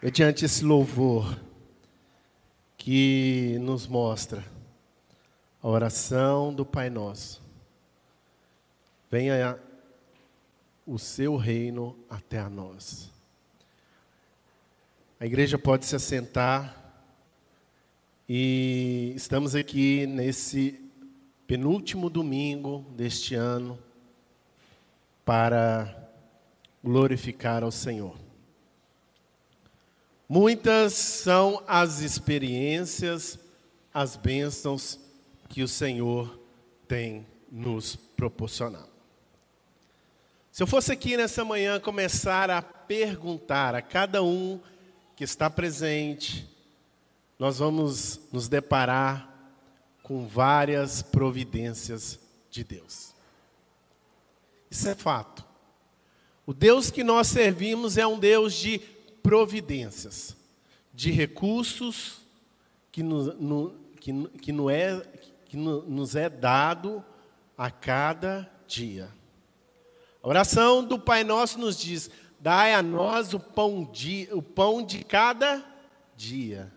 mediante esse louvor que nos mostra a oração do Pai Nosso. Venha o seu reino até a nós. A igreja pode se assentar e estamos aqui nesse penúltimo domingo deste ano para glorificar ao Senhor. Muitas são as experiências, as bênçãos que o Senhor tem nos proporcionado. Se eu fosse aqui nessa manhã começar a perguntar a cada um que está presente, nós vamos nos deparar com várias providências de Deus. Isso é fato. O Deus que nós servimos é um Deus de providências, de recursos que, no, no, que, que, no é, que no, nos é dado a cada dia. A oração do Pai Nosso nos diz: dai a nós o pão de, o pão de cada dia.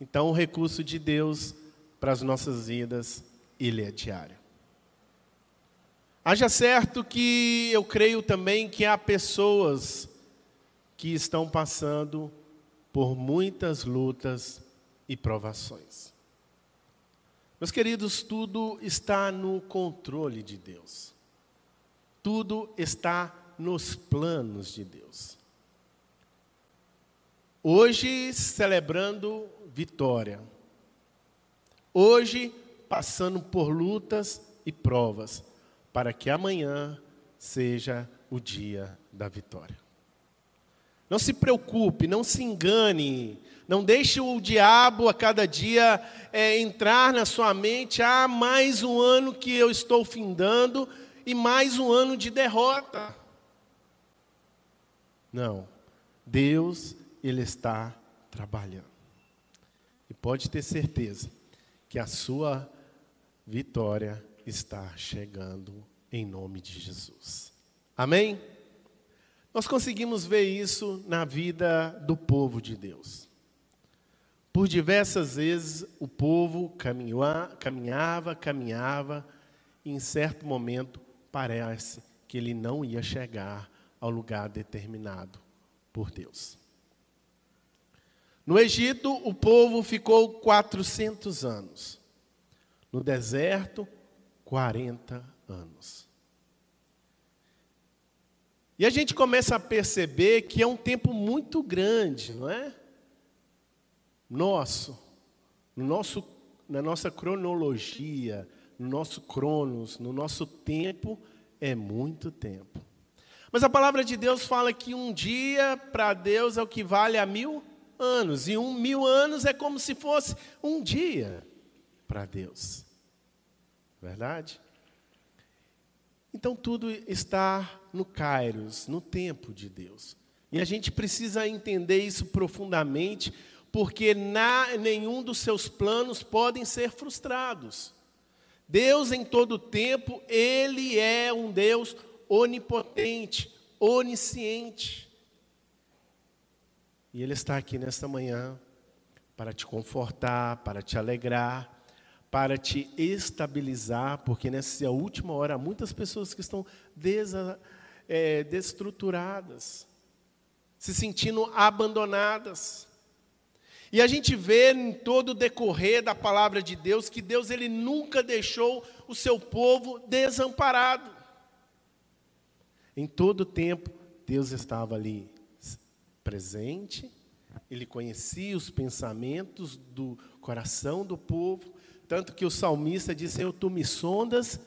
Então, o recurso de Deus para as nossas vidas, ele é diário. Haja certo que eu creio também que há pessoas que estão passando por muitas lutas e provações. Meus queridos, tudo está no controle de Deus. Tudo está nos planos de Deus. Hoje celebrando vitória. Hoje passando por lutas e provas, para que amanhã seja o dia da vitória. Não se preocupe, não se engane, não deixe o diabo a cada dia é, entrar na sua mente. Ah, mais um ano que eu estou findando e mais um ano de derrota. Não, Deus, Ele está trabalhando. E pode ter certeza que a sua vitória está chegando em nome de Jesus. Amém? Nós conseguimos ver isso na vida do povo de Deus. Por diversas vezes o povo caminhava, caminhava, e em certo momento parece que ele não ia chegar ao lugar determinado por Deus. No Egito, o povo ficou 400 anos. No deserto, 40 anos. E a gente começa a perceber que é um tempo muito grande, não é? Nosso, no nosso, na nossa cronologia, no nosso cronos, no nosso tempo, é muito tempo. Mas a palavra de Deus fala que um dia para Deus é o que vale a mil anos, e um mil anos é como se fosse um dia para Deus. Verdade? Então tudo está no Kairos, no tempo de Deus. E a gente precisa entender isso profundamente, porque na, nenhum dos seus planos podem ser frustrados. Deus em todo tempo, Ele é um Deus onipotente, onisciente. E Ele está aqui nesta manhã para te confortar, para te alegrar, para te estabilizar, porque nessa última hora há muitas pessoas que estão desa, é, destruturadas, se sentindo abandonadas. E a gente vê em todo o decorrer da palavra de Deus que Deus ele nunca deixou o seu povo desamparado. Em todo o tempo, Deus estava ali presente, ele conhecia os pensamentos do coração do povo, tanto que o salmista disse: Eu, tu me sondas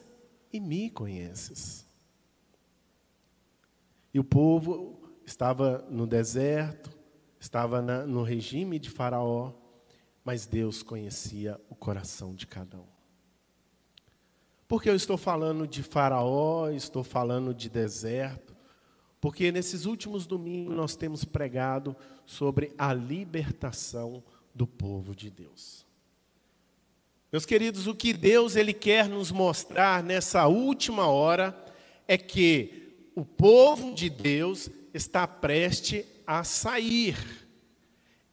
e me conheces. E o povo estava no deserto, estava na, no regime de Faraó, mas Deus conhecia o coração de cada um. Porque eu estou falando de Faraó, estou falando de deserto, porque nesses últimos domingos nós temos pregado sobre a libertação do povo de Deus. Meus queridos, o que Deus ele quer nos mostrar nessa última hora é que o povo de Deus está prestes a sair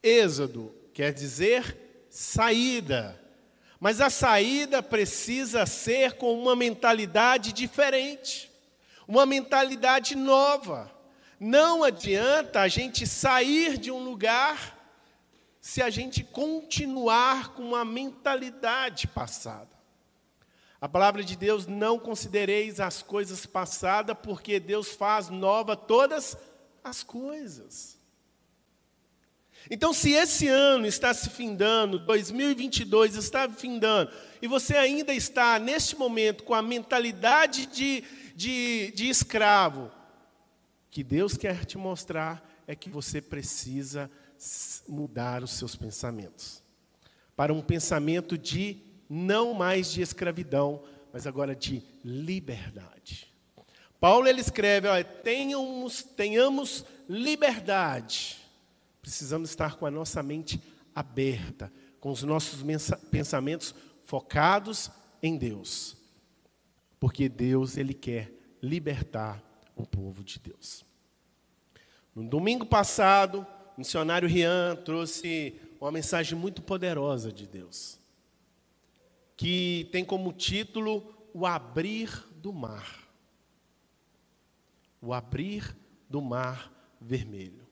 Êxodo quer dizer saída. Mas a saída precisa ser com uma mentalidade diferente, uma mentalidade nova. Não adianta a gente sair de um lugar se a gente continuar com uma mentalidade passada. A palavra de Deus, não considereis as coisas passadas, porque Deus faz nova todas as coisas. Então, se esse ano está se findando, 2022 está findando, e você ainda está, neste momento, com a mentalidade de, de, de escravo, que Deus quer te mostrar é que você precisa mudar os seus pensamentos para um pensamento de não mais de escravidão, mas agora de liberdade. Paulo ele escreve: olha, tenhamos, tenhamos liberdade. Precisamos estar com a nossa mente aberta, com os nossos pensamentos focados em Deus, porque Deus ele quer libertar o povo de Deus. No domingo passado, o missionário Rian trouxe uma mensagem muito poderosa de Deus, que tem como título O Abrir do Mar. O Abrir do Mar Vermelho.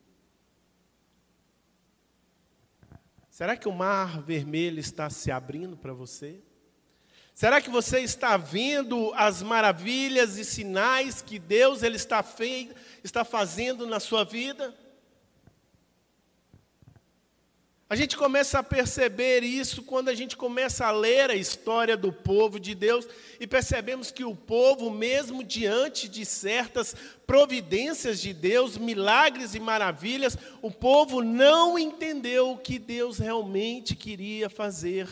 Será que o Mar Vermelho está se abrindo para você? Será que você está vendo as maravilhas e sinais que Deus ele está, fei, está fazendo na sua vida? A gente começa a perceber isso quando a gente começa a ler a história do povo de Deus e percebemos que o povo, mesmo diante de certas providências de Deus, milagres e maravilhas, o povo não entendeu o que Deus realmente queria fazer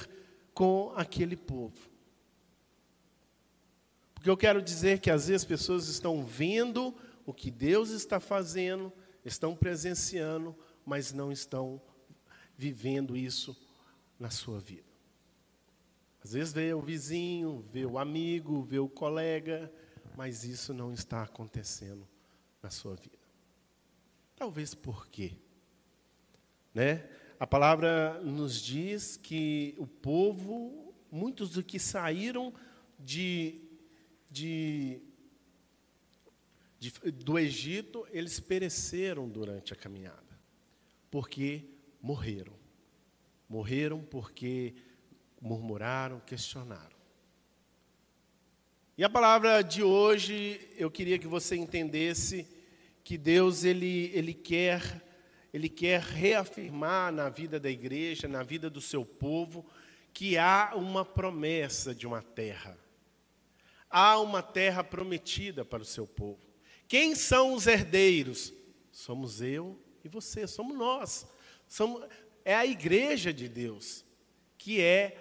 com aquele povo. Porque eu quero dizer que às vezes pessoas estão vendo o que Deus está fazendo, estão presenciando, mas não estão vivendo isso na sua vida. Às vezes vê o vizinho, vê o amigo, vê o colega, mas isso não está acontecendo na sua vida. Talvez por quê? Né? A palavra nos diz que o povo, muitos do que saíram de de, de, do Egito, eles pereceram durante a caminhada, porque morreram. Morreram porque murmuraram, questionaram. E a palavra de hoje, eu queria que você entendesse que Deus ele, ele quer ele quer reafirmar na vida da igreja, na vida do seu povo, que há uma promessa de uma terra há uma terra prometida para o seu povo. Quem são os herdeiros? Somos eu e você, somos nós. Somos, é a igreja de Deus, que é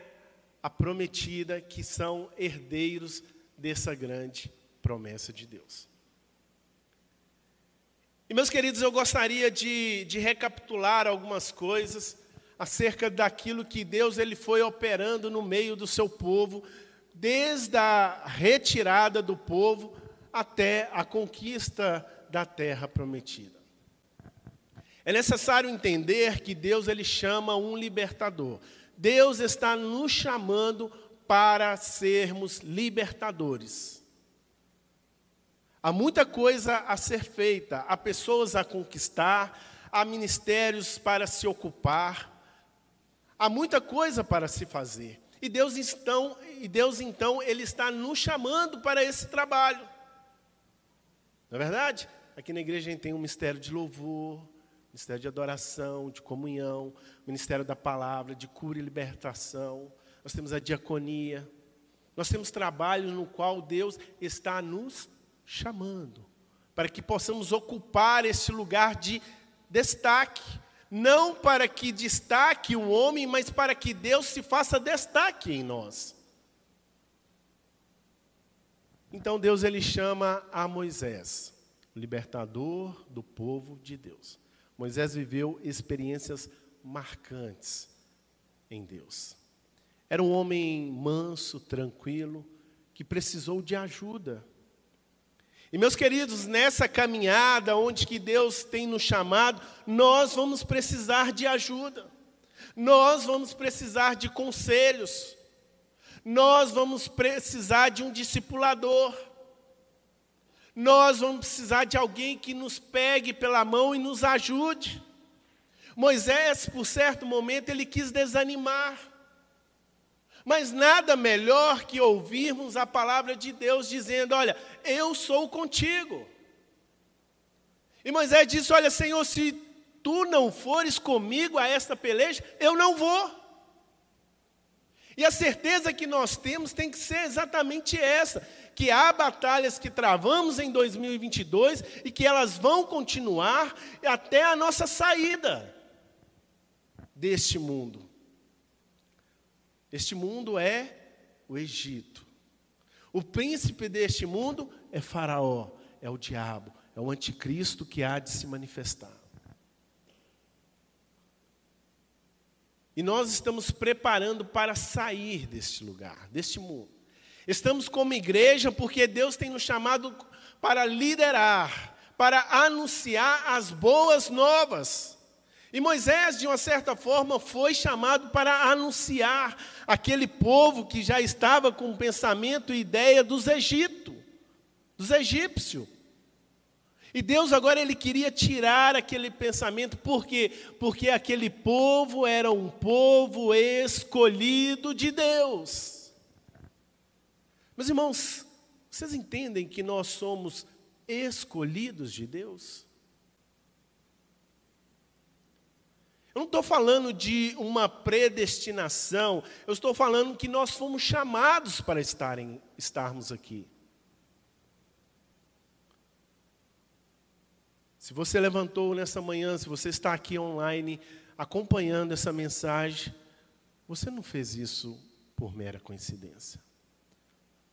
a prometida, que são herdeiros dessa grande promessa de Deus. E meus queridos, eu gostaria de, de recapitular algumas coisas acerca daquilo que Deus ele foi operando no meio do seu povo desde a retirada do povo até a conquista da terra prometida. É necessário entender que Deus ele chama um libertador. Deus está nos chamando para sermos libertadores. Há muita coisa a ser feita, há pessoas a conquistar, há ministérios para se ocupar, há muita coisa para se fazer. E Deus então, e Deus então ele está nos chamando para esse trabalho. Não é verdade? Aqui na igreja a gente tem um mistério de louvor, ministério de adoração, de comunhão, ministério da palavra, de cura e libertação. Nós temos a diaconia. Nós temos trabalho no qual Deus está nos chamando para que possamos ocupar esse lugar de destaque não para que destaque o homem, mas para que Deus se faça destaque em nós. Então Deus ele chama a Moisés, libertador do povo de Deus. Moisés viveu experiências marcantes em Deus. Era um homem manso, tranquilo, que precisou de ajuda. E meus queridos, nessa caminhada onde que Deus tem nos chamado, nós vamos precisar de ajuda. Nós vamos precisar de conselhos. Nós vamos precisar de um discipulador. Nós vamos precisar de alguém que nos pegue pela mão e nos ajude. Moisés, por certo momento, ele quis desanimar. Mas nada melhor que ouvirmos a palavra de Deus dizendo: Olha, eu sou contigo. E Moisés disse: Olha, Senhor, se tu não fores comigo a esta peleja, eu não vou. E a certeza que nós temos tem que ser exatamente essa: que há batalhas que travamos em 2022 e que elas vão continuar até a nossa saída deste mundo. Este mundo é o Egito. O príncipe deste mundo é Faraó, é o diabo, é o anticristo que há de se manifestar. E nós estamos preparando para sair deste lugar, deste mundo. Estamos como igreja porque Deus tem nos chamado para liderar, para anunciar as boas novas. E Moisés, de uma certa forma, foi chamado para anunciar aquele povo que já estava com o pensamento e ideia dos Egito, dos egípcios. E Deus agora ele queria tirar aquele pensamento, por quê? Porque aquele povo era um povo escolhido de Deus. Meus irmãos, vocês entendem que nós somos escolhidos de Deus? Eu não estou falando de uma predestinação, eu estou falando que nós fomos chamados para estarem, estarmos aqui. Se você levantou nessa manhã, se você está aqui online acompanhando essa mensagem, você não fez isso por mera coincidência.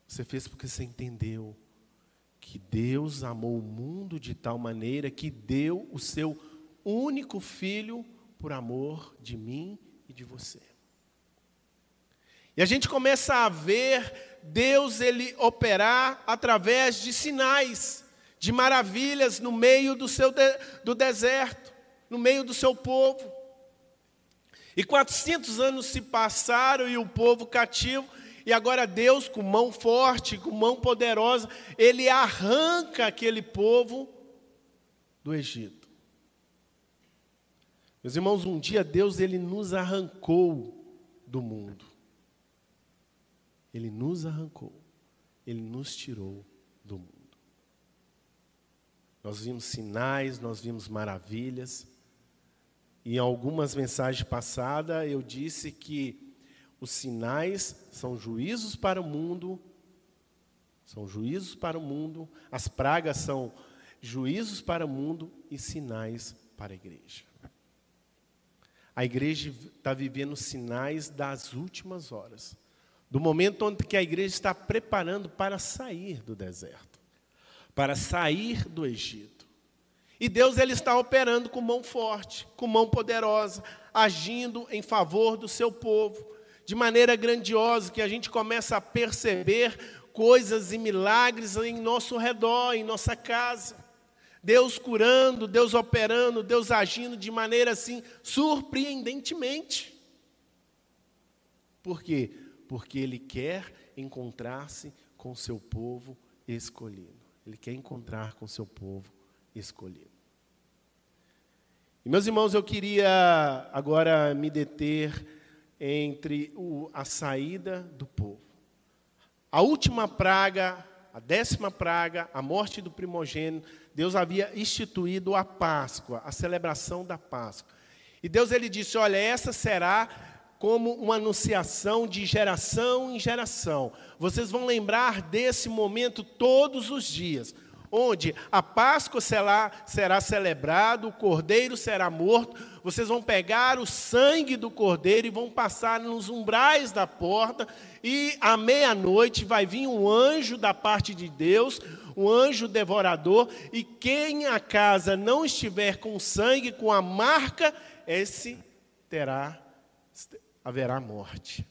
Você fez porque você entendeu que Deus amou o mundo de tal maneira que deu o seu único filho por amor de mim e de você. E a gente começa a ver Deus ele operar através de sinais, de maravilhas no meio do seu de, do deserto, no meio do seu povo. E 400 anos se passaram e o povo cativo, e agora Deus, com mão forte, com mão poderosa, ele arranca aquele povo do Egito. Meus irmãos, um dia Deus ele nos arrancou do mundo. Ele nos arrancou. Ele nos tirou. Nós vimos sinais, nós vimos maravilhas. E em algumas mensagens passadas eu disse que os sinais são juízos para o mundo, são juízos para o mundo, as pragas são juízos para o mundo e sinais para a igreja. A igreja está vivendo sinais das últimas horas, do momento onde que a igreja está preparando para sair do deserto, para sair do Egito. E Deus ele está operando com mão forte, com mão poderosa, agindo em favor do seu povo, de maneira grandiosa que a gente começa a perceber coisas e milagres em nosso redor, em nossa casa. Deus curando, Deus operando, Deus agindo de maneira assim surpreendentemente. Por quê? Porque Ele quer encontrar-se com seu povo escolhido. Ele quer encontrar com seu povo escolhido. E meus irmãos, eu queria agora me deter entre o, a saída do povo. A última praga, a décima praga, a morte do primogênito, Deus havia instituído a Páscoa, a celebração da Páscoa. E Deus ele disse: "Olha, essa será como uma anunciação de geração em geração. Vocês vão lembrar desse momento todos os dias, onde a Páscoa será, será celebrada, o cordeiro será morto. Vocês vão pegar o sangue do cordeiro e vão passar nos umbrais da porta, e à meia-noite vai vir um anjo da parte de Deus, um anjo devorador, e quem a casa não estiver com sangue, com a marca, esse terá, haverá morte.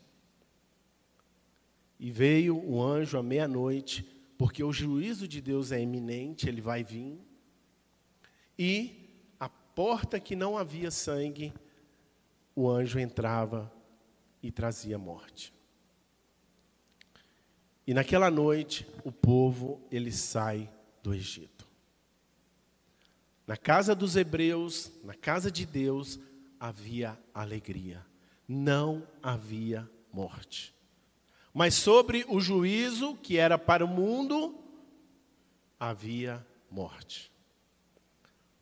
E veio o anjo à meia-noite porque o juízo de Deus é iminente, ele vai vir. E a porta que não havia sangue, o anjo entrava e trazia morte. E naquela noite, o povo, ele sai do Egito. Na casa dos hebreus, na casa de Deus, havia alegria. Não havia morte. Mas sobre o juízo que era para o mundo, havia morte.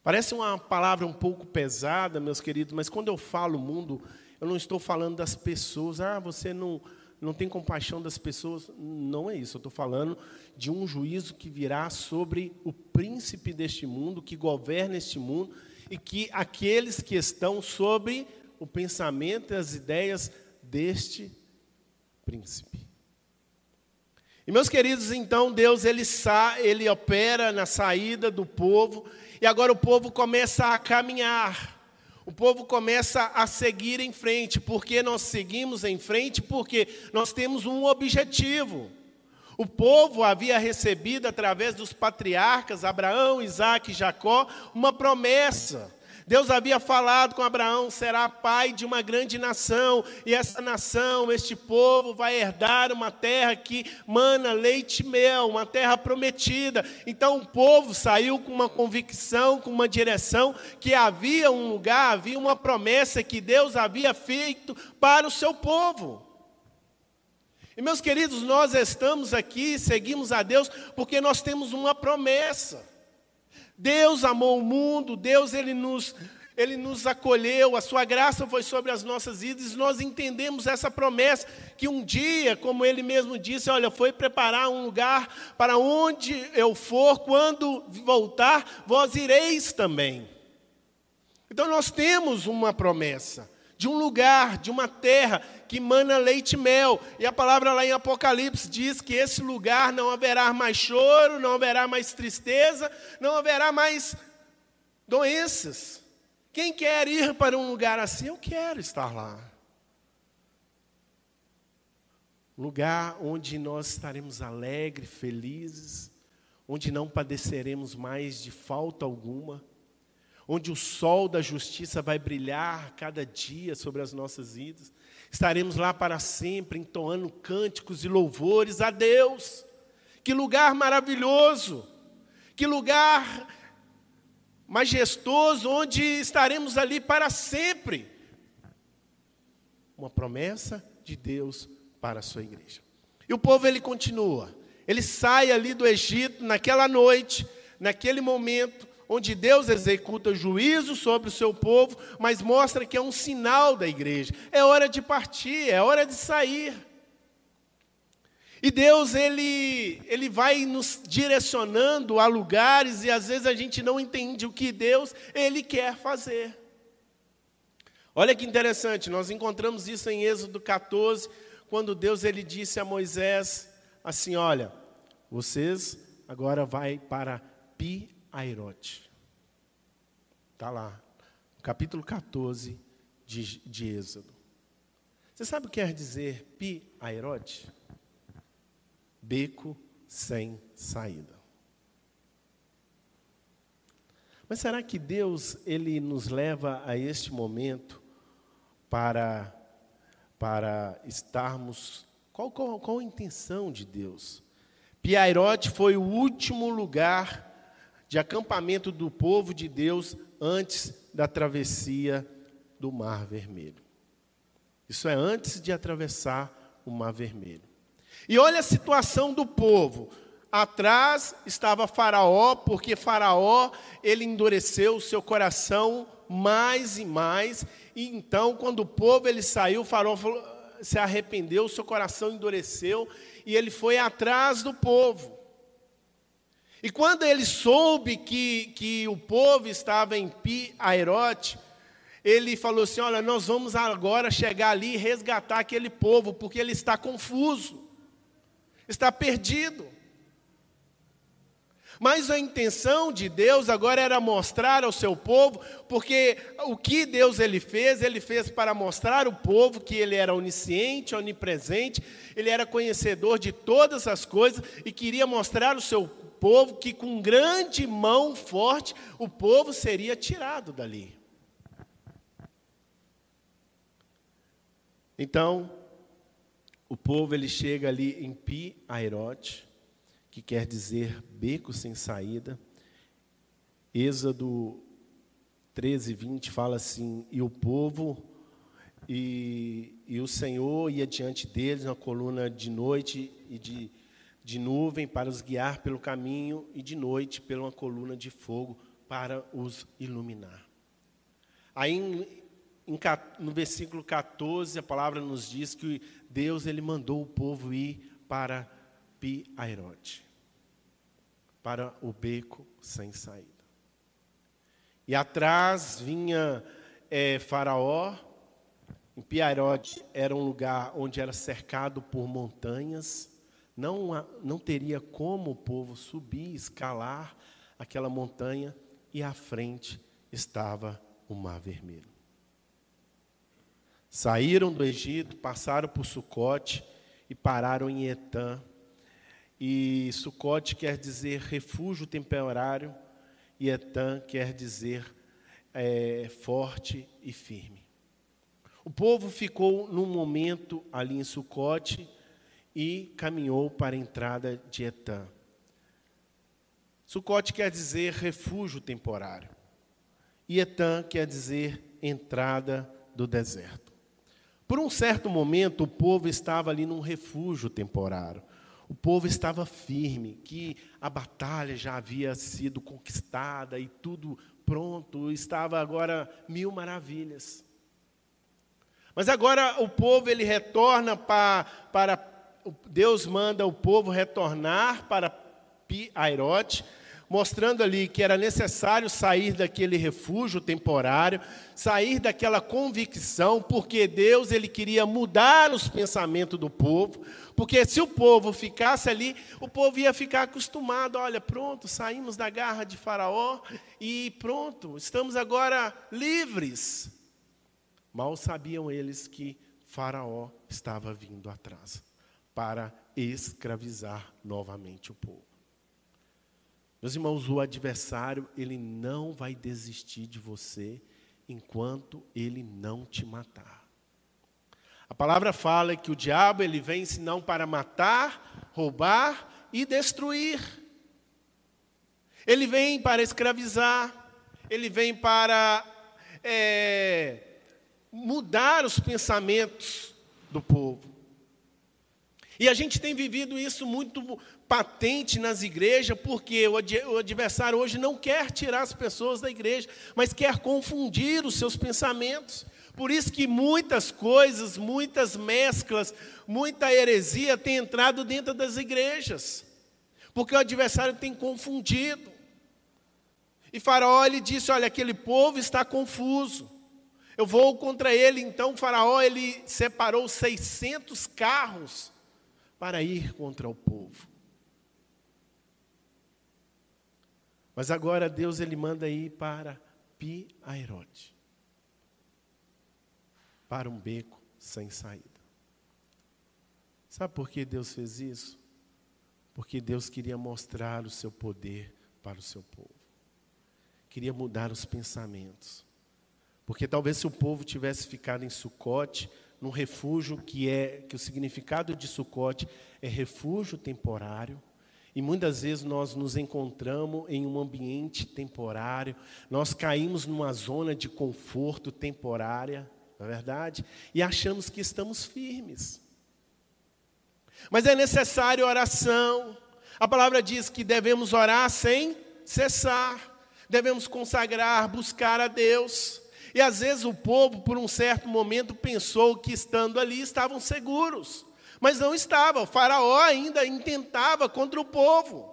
Parece uma palavra um pouco pesada, meus queridos, mas quando eu falo mundo, eu não estou falando das pessoas. Ah, você não não tem compaixão das pessoas. Não é isso. Eu estou falando de um juízo que virá sobre o príncipe deste mundo, que governa este mundo, e que aqueles que estão sobre o pensamento e as ideias deste príncipe. E meus queridos, então Deus ele, sa ele opera na saída do povo, e agora o povo começa a caminhar. O povo começa a seguir em frente. Porque nós seguimos em frente? Porque nós temos um objetivo. O povo havia recebido, através dos patriarcas, Abraão, Isaac e Jacó, uma promessa. Deus havia falado com Abraão: será pai de uma grande nação, e essa nação, este povo, vai herdar uma terra que mana leite e mel, uma terra prometida. Então o povo saiu com uma convicção, com uma direção, que havia um lugar, havia uma promessa que Deus havia feito para o seu povo. E meus queridos, nós estamos aqui, seguimos a Deus, porque nós temos uma promessa. Deus amou o mundo, Deus ele nos, ele nos acolheu, a sua graça foi sobre as nossas vidas, nós entendemos essa promessa que um dia, como ele mesmo disse, olha, foi preparar um lugar para onde eu for, quando voltar, vós ireis também. Então nós temos uma promessa de um lugar, de uma terra que mana leite e mel. E a palavra lá em Apocalipse diz que esse lugar não haverá mais choro, não haverá mais tristeza, não haverá mais doenças. Quem quer ir para um lugar assim, eu quero estar lá. Lugar onde nós estaremos alegres, felizes, onde não padeceremos mais de falta alguma onde o sol da justiça vai brilhar cada dia sobre as nossas vidas. Estaremos lá para sempre, entoando cânticos e louvores a Deus. Que lugar maravilhoso! Que lugar majestoso, onde estaremos ali para sempre. Uma promessa de Deus para a sua igreja. E o povo ele continua. Ele sai ali do Egito naquela noite, naquele momento, onde Deus executa juízo sobre o seu povo, mas mostra que é um sinal da igreja. É hora de partir, é hora de sair. E Deus, ele, ele vai nos direcionando a lugares e às vezes a gente não entende o que Deus, ele quer fazer. Olha que interessante, nós encontramos isso em Êxodo 14, quando Deus ele disse a Moisés assim, olha, vocês agora vai para Pi Airote. Está lá, capítulo 14 de, de Êxodo. Você sabe o que quer dizer Pi Airote? Beco sem saída. Mas será que Deus ele nos leva a este momento para para estarmos qual, qual, qual a intenção de Deus? Piairote foi o último lugar de acampamento do povo de Deus antes da travessia do Mar Vermelho. Isso é antes de atravessar o Mar Vermelho. E olha a situação do povo. Atrás estava Faraó, porque Faraó ele endureceu o seu coração mais e mais. E então, quando o povo ele saiu, Faraó se arrependeu, seu coração endureceu e ele foi atrás do povo. E quando ele soube que, que o povo estava em Pi Airote, ele falou assim: Olha, nós vamos agora chegar ali e resgatar aquele povo, porque ele está confuso, está perdido. Mas a intenção de Deus agora era mostrar ao seu povo, porque o que Deus ele fez, ele fez para mostrar ao povo que ele era onisciente, onipresente, ele era conhecedor de todas as coisas e queria mostrar ao seu povo que com grande mão forte o povo seria tirado dali. Então, o povo ele chega ali em Pi Airote, que quer dizer beco sem saída. Êxodo 13, 20 fala assim: E o povo e, e o Senhor ia diante deles na coluna de noite e de, de nuvem para os guiar pelo caminho, e de noite pela uma coluna de fogo para os iluminar. Aí em, em, no versículo 14 a palavra nos diz que Deus ele mandou o povo ir para Pi-Airote, para o beco sem saída. E atrás vinha é, Faraó, em Piairote era um lugar onde era cercado por montanhas, não, não teria como o povo subir, escalar aquela montanha, e à frente estava o Mar Vermelho. Saíram do Egito, passaram por Sucote e pararam em Etã, e Sucote quer dizer refúgio temporário, e Etã quer dizer é, forte e firme. O povo ficou num momento ali em Sucote e caminhou para a entrada de Etã. Sucote quer dizer refúgio temporário. E Etã quer dizer entrada do deserto. Por um certo momento, o povo estava ali num refúgio temporário. O povo estava firme, que a batalha já havia sido conquistada e tudo pronto, estava agora mil maravilhas. Mas agora o povo ele retorna para, para Deus manda o povo retornar para Pi-Airote, mostrando ali que era necessário sair daquele refúgio temporário, sair daquela convicção, porque Deus ele queria mudar os pensamentos do povo, porque se o povo ficasse ali, o povo ia ficar acostumado, olha, pronto, saímos da garra de Faraó e pronto, estamos agora livres. Mal sabiam eles que Faraó estava vindo atrás para escravizar novamente o povo. Meus irmãos, o adversário, ele não vai desistir de você enquanto ele não te matar. A palavra fala que o diabo ele vem senão para matar, roubar e destruir. Ele vem para escravizar, ele vem para é, mudar os pensamentos do povo. E a gente tem vivido isso muito patente nas igrejas, porque o adversário hoje não quer tirar as pessoas da igreja, mas quer confundir os seus pensamentos. Por isso que muitas coisas, muitas mesclas, muita heresia tem entrado dentro das igrejas. Porque o adversário tem confundido. E Faraó ele disse: "Olha, aquele povo está confuso. Eu vou contra ele". Então Faraó ele separou 600 carros para ir contra o povo. Mas agora Deus ele manda ir para Pi-Airote, para um beco sem saída. Sabe por que Deus fez isso? Porque Deus queria mostrar o seu poder para o seu povo. Queria mudar os pensamentos. Porque talvez se o povo tivesse ficado em Sucote, num refúgio que é que o significado de Sucote é refúgio temporário. E muitas vezes nós nos encontramos em um ambiente temporário, nós caímos numa zona de conforto temporária, não é verdade? E achamos que estamos firmes. Mas é necessário oração. A palavra diz que devemos orar sem cessar, devemos consagrar, buscar a Deus. E às vezes o povo, por um certo momento, pensou que estando ali estavam seguros, mas não estava. O Faraó ainda intentava contra o povo.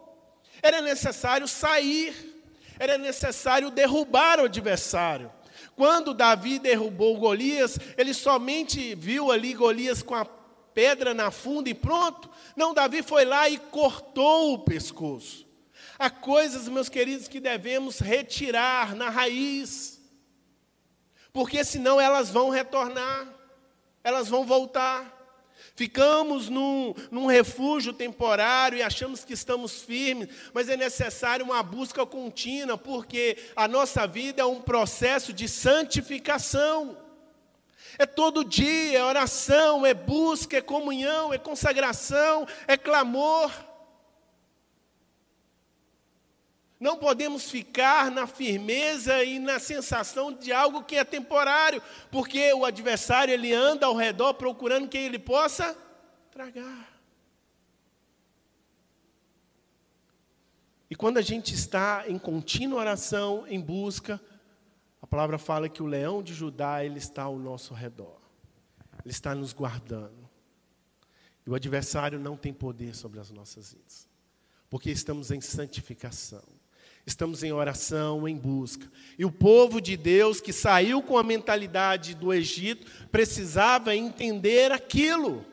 Era necessário sair, era necessário derrubar o adversário. Quando Davi derrubou Golias, ele somente viu ali Golias com a pedra na funda e pronto. Não, Davi foi lá e cortou o pescoço. Há coisas, meus queridos, que devemos retirar na raiz, porque senão elas vão retornar, elas vão voltar. Ficamos num, num, refúgio temporário e achamos que estamos firmes, mas é necessário uma busca contínua, porque a nossa vida é um processo de santificação. É todo dia, é oração, é busca, é comunhão, é consagração, é clamor. Não podemos ficar na firmeza e na sensação de algo que é temporário, porque o adversário ele anda ao redor procurando quem ele possa tragar. E quando a gente está em contínua oração, em busca, a palavra fala que o leão de Judá ele está ao nosso redor. Ele está nos guardando. E o adversário não tem poder sobre as nossas vidas, porque estamos em santificação. Estamos em oração, em busca. E o povo de Deus que saiu com a mentalidade do Egito precisava entender aquilo.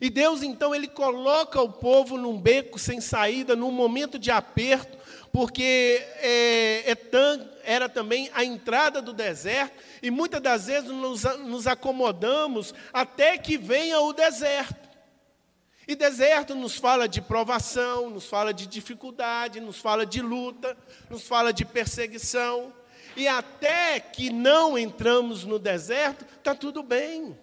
E Deus então ele coloca o povo num beco sem saída, num momento de aperto, porque é, Etã era também a entrada do deserto, e muitas das vezes nos, nos acomodamos até que venha o deserto. E deserto nos fala de provação, nos fala de dificuldade, nos fala de luta, nos fala de perseguição. E até que não entramos no deserto, está tudo bem.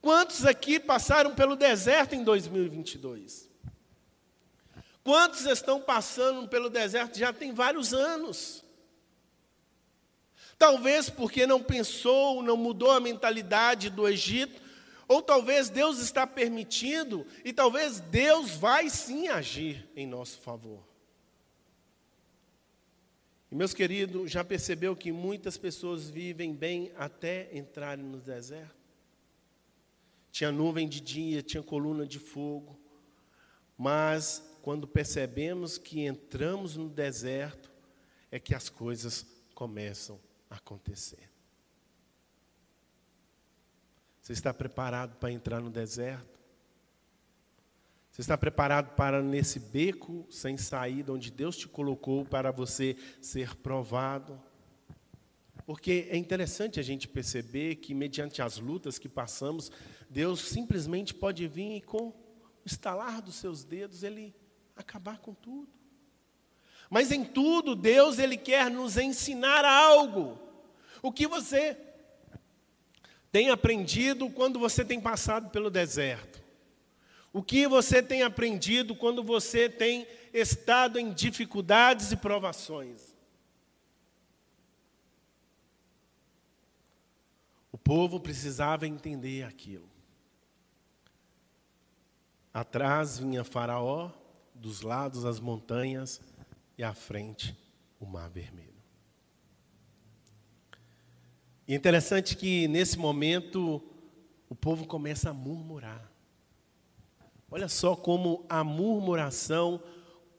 Quantos aqui passaram pelo deserto em 2022? Quantos estão passando pelo deserto já tem vários anos? Talvez porque não pensou, não mudou a mentalidade do Egito, ou talvez Deus está permitindo e talvez Deus vai sim agir em nosso favor. E meus queridos, já percebeu que muitas pessoas vivem bem até entrarem no deserto? Tinha nuvem de dia, tinha coluna de fogo, mas quando percebemos que entramos no deserto, é que as coisas começam a acontecer. Você está preparado para entrar no deserto? Você está preparado para nesse beco sem saída, onde Deus te colocou para você ser provado? Porque é interessante a gente perceber que, mediante as lutas que passamos, Deus simplesmente pode vir e, com o estalar dos seus dedos, Ele acabar com tudo. Mas em tudo, Deus Ele quer nos ensinar algo. O que você tem aprendido quando você tem passado pelo deserto? O que você tem aprendido quando você tem estado em dificuldades e provações? O povo precisava entender aquilo. Atrás vinha Faraó, dos lados as montanhas e à frente o Mar Vermelho. E é interessante que nesse momento o povo começa a murmurar. Olha só como a murmuração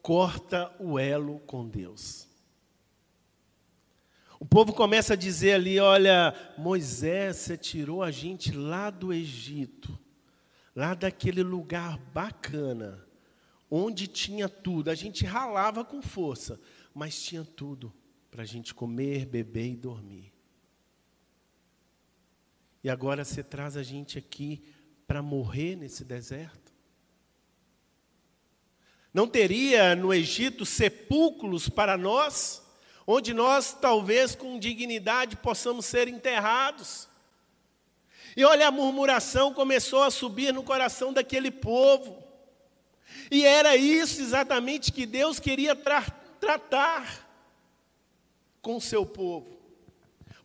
corta o elo com Deus. O povo começa a dizer ali: olha, Moisés, você tirou a gente lá do Egito, lá daquele lugar bacana, onde tinha tudo. A gente ralava com força, mas tinha tudo para a gente comer, beber e dormir. E agora você traz a gente aqui para morrer nesse deserto? Não teria no Egito sepulcros para nós, onde nós talvez com dignidade possamos ser enterrados? E olha, a murmuração começou a subir no coração daquele povo. E era isso exatamente que Deus queria tra tratar com o seu povo.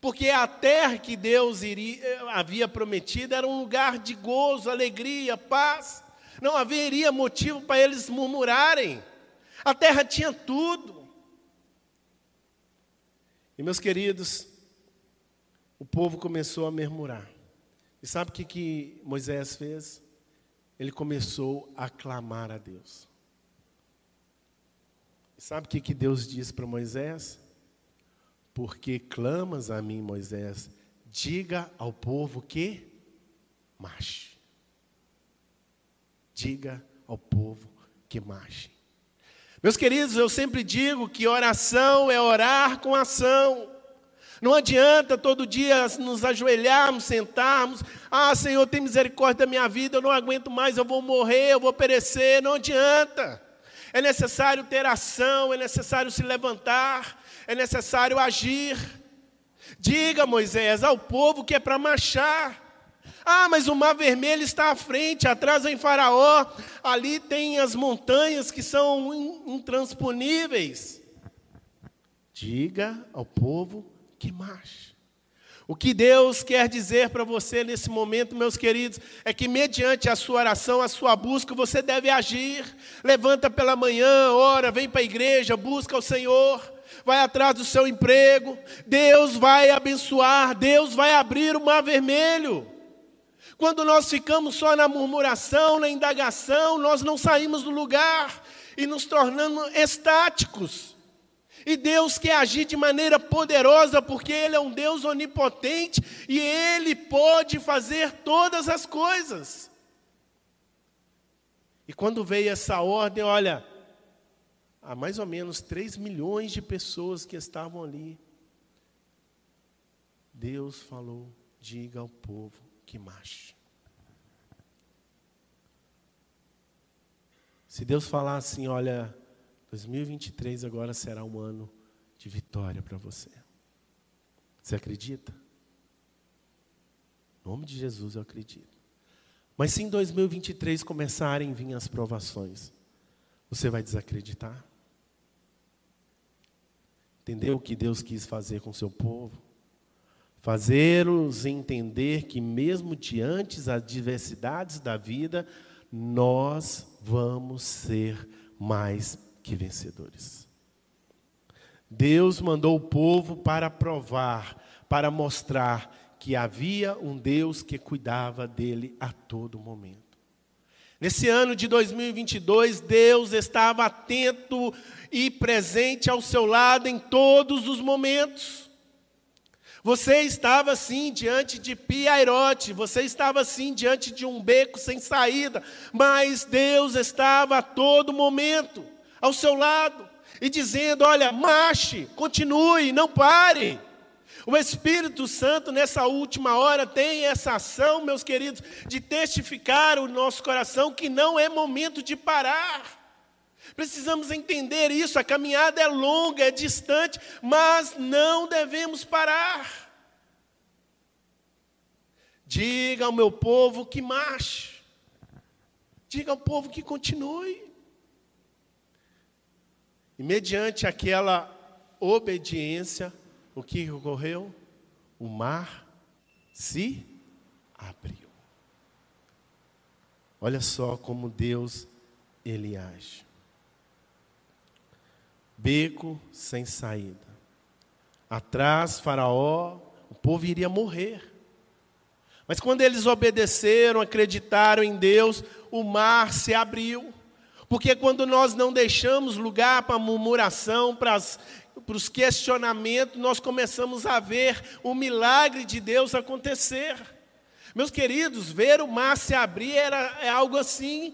Porque a terra que Deus iria, havia prometido era um lugar de gozo, alegria, paz. Não haveria motivo para eles murmurarem. A terra tinha tudo. E meus queridos, o povo começou a murmurar. E sabe o que, que Moisés fez? Ele começou a clamar a Deus. E sabe o que, que Deus disse para Moisés? Porque clamas a mim, Moisés, diga ao povo que marche. Diga ao povo que marche. Meus queridos, eu sempre digo que oração é orar com ação. Não adianta todo dia nos ajoelharmos, sentarmos. Ah, Senhor, tem misericórdia da minha vida, eu não aguento mais, eu vou morrer, eu vou perecer. Não adianta. É necessário ter ação, é necessário se levantar, é necessário agir. Diga, Moisés, ao povo que é para marchar. Ah, mas o mar vermelho está à frente, atrás em Faraó, ali tem as montanhas que são intransponíveis. Diga ao povo que marche. O que Deus quer dizer para você nesse momento, meus queridos, é que mediante a sua oração, a sua busca, você deve agir. Levanta pela manhã, ora, vem para a igreja, busca o Senhor, vai atrás do seu emprego. Deus vai abençoar, Deus vai abrir o mar vermelho. Quando nós ficamos só na murmuração, na indagação, nós não saímos do lugar e nos tornamos estáticos. E Deus quer agir de maneira poderosa, porque Ele é um Deus onipotente e Ele pode fazer todas as coisas. E quando veio essa ordem, olha, há mais ou menos 3 milhões de pessoas que estavam ali. Deus falou: diga ao povo que marche. Se Deus falar assim, olha, 2023 agora será um ano de vitória para você. Você acredita? Em nome de Jesus eu acredito. Mas se em 2023 começarem a vir as provações, você vai desacreditar? Entendeu o que Deus quis fazer com seu povo? Fazer-os entender que, mesmo diante das adversidades da vida, nós vamos ser mais que vencedores. Deus mandou o povo para provar, para mostrar que havia um Deus que cuidava dele a todo momento. Nesse ano de 2022, Deus estava atento e presente ao seu lado em todos os momentos. Você estava assim diante de Piairote, você estava assim diante de um beco sem saída, mas Deus estava a todo momento ao seu lado e dizendo: Olha, marche, continue, não pare. O Espírito Santo, nessa última hora, tem essa ação, meus queridos, de testificar o nosso coração que não é momento de parar. Precisamos entender isso. A caminhada é longa, é distante, mas não devemos parar. Diga ao meu povo que marche. Diga ao povo que continue. E mediante aquela obediência, o que ocorreu? O mar se abriu. Olha só como Deus ele age. Beco sem saída. Atrás, Faraó, o povo iria morrer. Mas quando eles obedeceram, acreditaram em Deus, o mar se abriu. Porque quando nós não deixamos lugar para murmuração, para, as, para os questionamentos, nós começamos a ver o milagre de Deus acontecer. Meus queridos, ver o mar se abrir era, é algo assim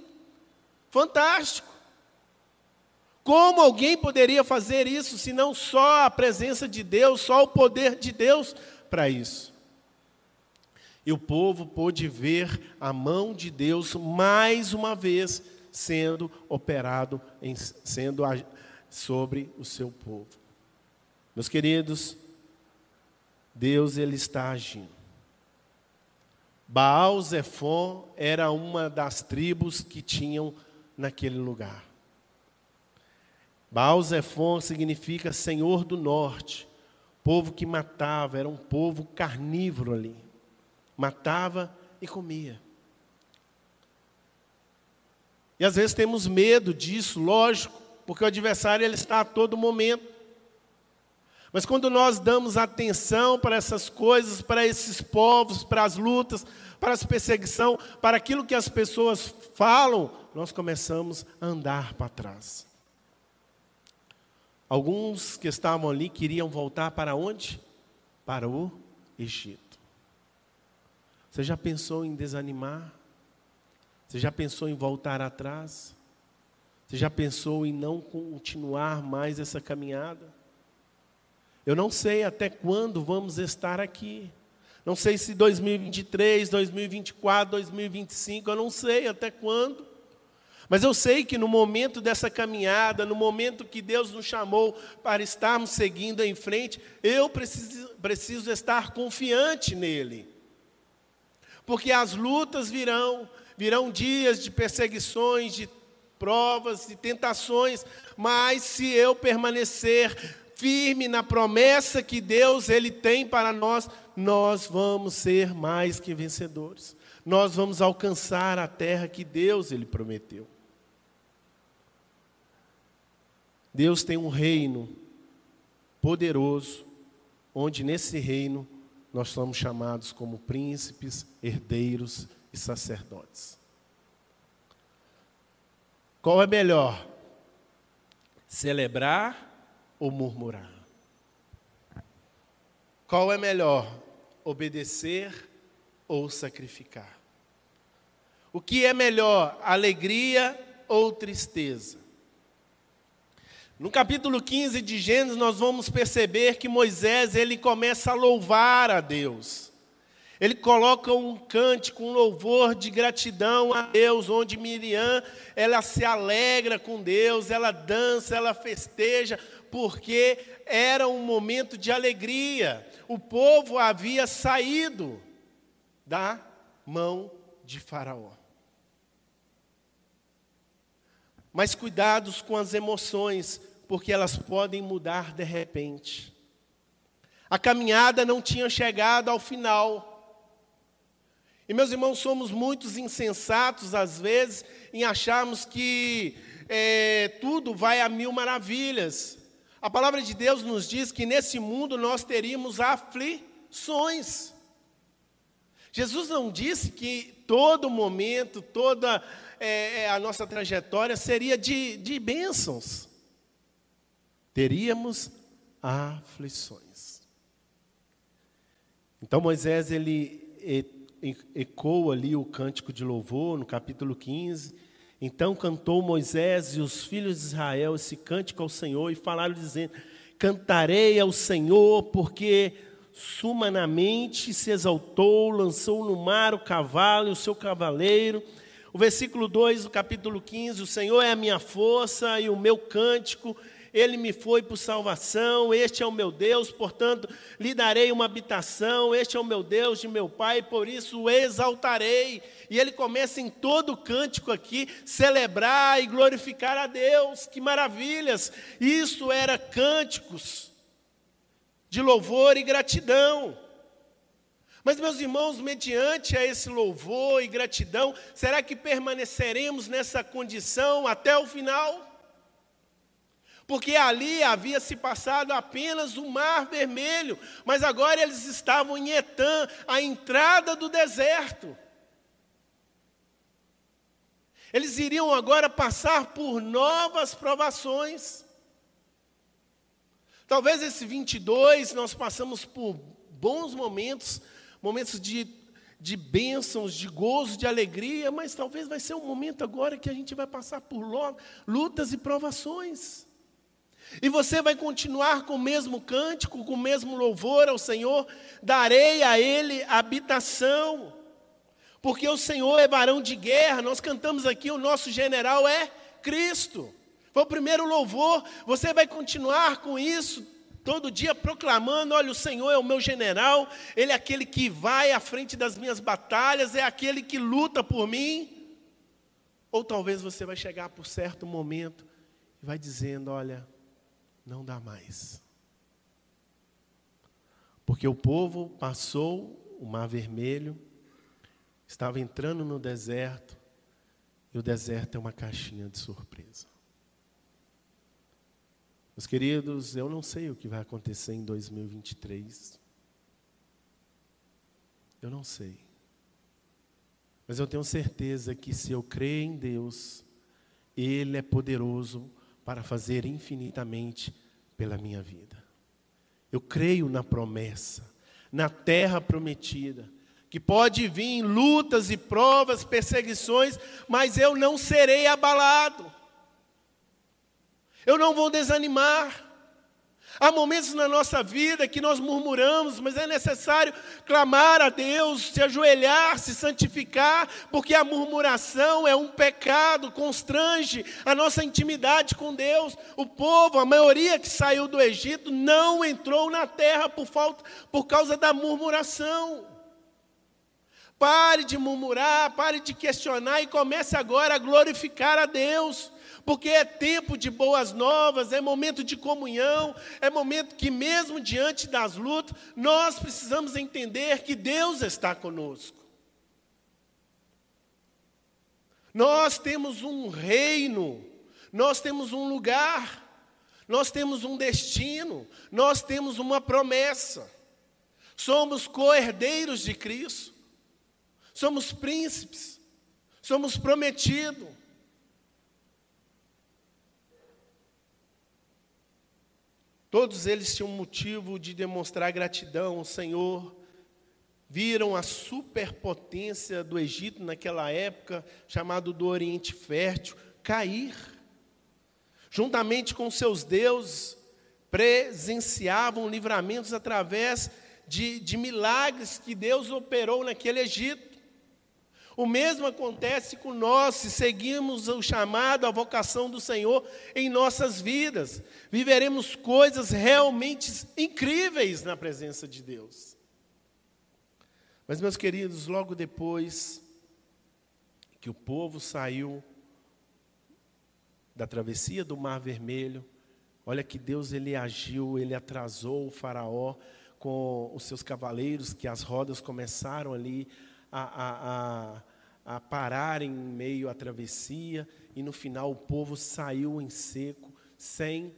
fantástico. Como alguém poderia fazer isso se não só a presença de Deus, só o poder de Deus para isso? E o povo pôde ver a mão de Deus mais uma vez sendo operado, em, sendo sobre o seu povo. Meus queridos, Deus ele está agindo. Baal Zephon era uma das tribos que tinham naquele lugar. Baal Zephon significa Senhor do Norte, povo que matava, era um povo carnívoro ali. Matava e comia. E às vezes temos medo disso, lógico, porque o adversário ele está a todo momento. Mas quando nós damos atenção para essas coisas, para esses povos, para as lutas, para as perseguição, para aquilo que as pessoas falam, nós começamos a andar para trás. Alguns que estavam ali queriam voltar para onde? Para o Egito. Você já pensou em desanimar? Você já pensou em voltar atrás? Você já pensou em não continuar mais essa caminhada? Eu não sei até quando vamos estar aqui. Não sei se 2023, 2024, 2025, eu não sei até quando. Mas eu sei que no momento dessa caminhada, no momento que Deus nos chamou para estarmos seguindo em frente, eu preciso, preciso estar confiante nele. Porque as lutas virão, virão dias de perseguições, de provas, de tentações, mas se eu permanecer firme na promessa que Deus ele tem para nós, nós vamos ser mais que vencedores. Nós vamos alcançar a terra que Deus ele prometeu. Deus tem um reino poderoso, onde nesse reino nós somos chamados como príncipes, herdeiros e sacerdotes. Qual é melhor? Celebrar ou murmurar? Qual é melhor, obedecer ou sacrificar? O que é melhor, alegria ou tristeza? No capítulo 15 de Gênesis, nós vamos perceber que Moisés ele começa a louvar a Deus. Ele coloca um cântico, um louvor de gratidão a Deus, onde Miriam, ela se alegra com Deus, ela dança, ela festeja, porque era um momento de alegria. O povo havia saído da mão de Faraó. Mas cuidados com as emoções, porque elas podem mudar de repente. A caminhada não tinha chegado ao final. E meus irmãos, somos muitos insensatos às vezes em acharmos que é, tudo vai a mil maravilhas. A palavra de Deus nos diz que nesse mundo nós teríamos aflições. Jesus não disse que todo momento, toda é, é, a nossa trajetória seria de, de bênçãos. Teríamos aflições. Então Moisés ele ecoa ali o cântico de louvor no capítulo 15. Então cantou Moisés e os filhos de Israel esse cântico ao Senhor e falaram dizendo: Cantarei ao Senhor porque sumanamente se exaltou, lançou no mar o cavalo e o seu cavaleiro. O versículo 2 do capítulo 15: O Senhor é a minha força e o meu cântico ele me foi por salvação, este é o meu Deus, portanto, lhe darei uma habitação, este é o meu Deus de meu Pai, por isso o exaltarei. E ele começa em todo o cântico aqui, celebrar e glorificar a Deus, que maravilhas! Isso era cânticos de louvor e gratidão. Mas, meus irmãos, mediante a esse louvor e gratidão, será que permaneceremos nessa condição até o final? Porque ali havia se passado apenas o Mar Vermelho, mas agora eles estavam em Etã, a entrada do deserto. Eles iriam agora passar por novas provações. Talvez esse 22 nós passamos por bons momentos, momentos de, de bênçãos, de gozo, de alegria, mas talvez vai ser um momento agora que a gente vai passar por lutas e provações. E você vai continuar com o mesmo cântico, com o mesmo louvor ao Senhor, darei a Ele habitação, porque o Senhor é varão de guerra, nós cantamos aqui, o nosso general é Cristo. Foi o primeiro louvor, você vai continuar com isso, todo dia proclamando: olha, o Senhor é o meu general, Ele é aquele que vai à frente das minhas batalhas, é aquele que luta por mim. Ou talvez você vai chegar por certo momento e vai dizendo: olha, não dá mais. Porque o povo passou o Mar Vermelho, estava entrando no deserto, e o deserto é uma caixinha de surpresa. Meus queridos, eu não sei o que vai acontecer em 2023. Eu não sei. Mas eu tenho certeza que se eu crer em Deus, Ele é poderoso para fazer infinitamente pela minha vida. Eu creio na promessa, na terra prometida, que pode vir lutas e provas, perseguições, mas eu não serei abalado. Eu não vou desanimar. Há momentos na nossa vida que nós murmuramos, mas é necessário clamar a Deus, se ajoelhar, se santificar, porque a murmuração é um pecado, constrange a nossa intimidade com Deus. O povo, a maioria que saiu do Egito, não entrou na terra por, falta, por causa da murmuração. Pare de murmurar, pare de questionar e comece agora a glorificar a Deus porque é tempo de boas novas, é momento de comunhão, é momento que, mesmo diante das lutas, nós precisamos entender que Deus está conosco. Nós temos um reino, nós temos um lugar, nós temos um destino, nós temos uma promessa. Somos co-herdeiros de Cristo, somos príncipes, somos prometidos. Todos eles tinham motivo de demonstrar gratidão ao Senhor. Viram a superpotência do Egito naquela época, chamado do Oriente Fértil, cair. Juntamente com seus deuses, presenciavam livramentos através de, de milagres que Deus operou naquele Egito. O mesmo acontece com nós se seguimos o chamado, a vocação do Senhor em nossas vidas. Viveremos coisas realmente incríveis na presença de Deus. Mas, meus queridos, logo depois que o povo saiu da travessia do Mar Vermelho, olha que Deus ele agiu, ele atrasou o Faraó com os seus cavaleiros, que as rodas começaram ali a, a, a, parar em meio à travessia, e no final o povo saiu em seco, sem